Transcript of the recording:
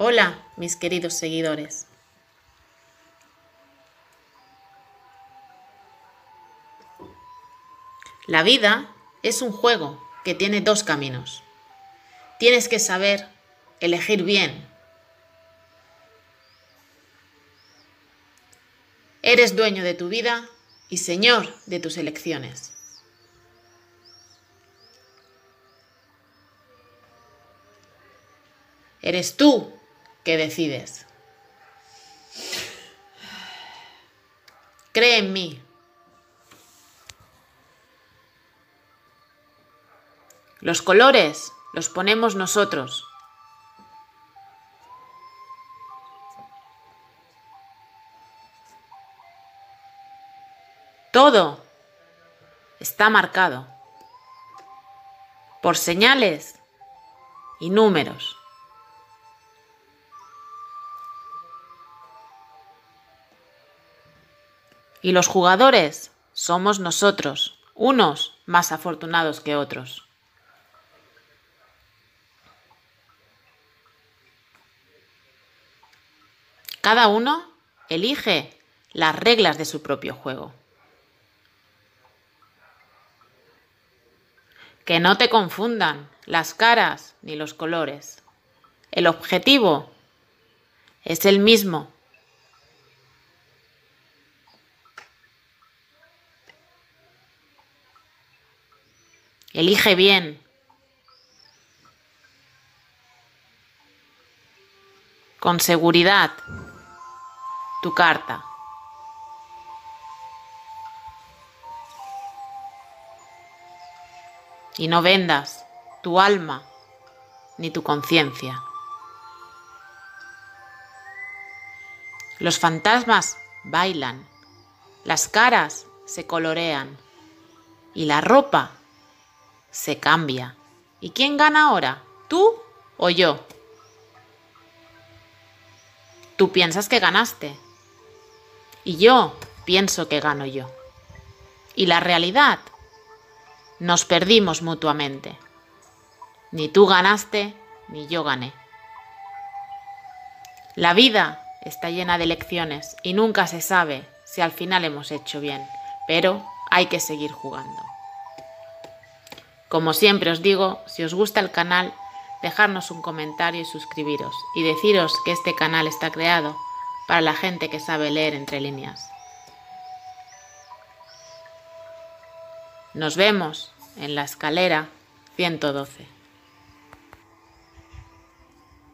Hola, mis queridos seguidores. La vida es un juego que tiene dos caminos. Tienes que saber elegir bien. Eres dueño de tu vida y señor de tus elecciones. Eres tú que decides. Cree en mí. Los colores los ponemos nosotros. Todo está marcado por señales y números. Y los jugadores somos nosotros, unos más afortunados que otros. Cada uno elige las reglas de su propio juego. Que no te confundan las caras ni los colores. El objetivo es el mismo. Elige bien. Con seguridad tu carta. Y no vendas tu alma ni tu conciencia. Los fantasmas bailan, las caras se colorean y la ropa se cambia. ¿Y quién gana ahora? ¿Tú o yo? Tú piensas que ganaste, y yo pienso que gano yo. Y la realidad, nos perdimos mutuamente. Ni tú ganaste, ni yo gané. La vida está llena de lecciones y nunca se sabe si al final hemos hecho bien, pero hay que seguir jugando. Como siempre os digo, si os gusta el canal, dejarnos un comentario y suscribiros y deciros que este canal está creado para la gente que sabe leer entre líneas. Nos vemos en la escalera 112.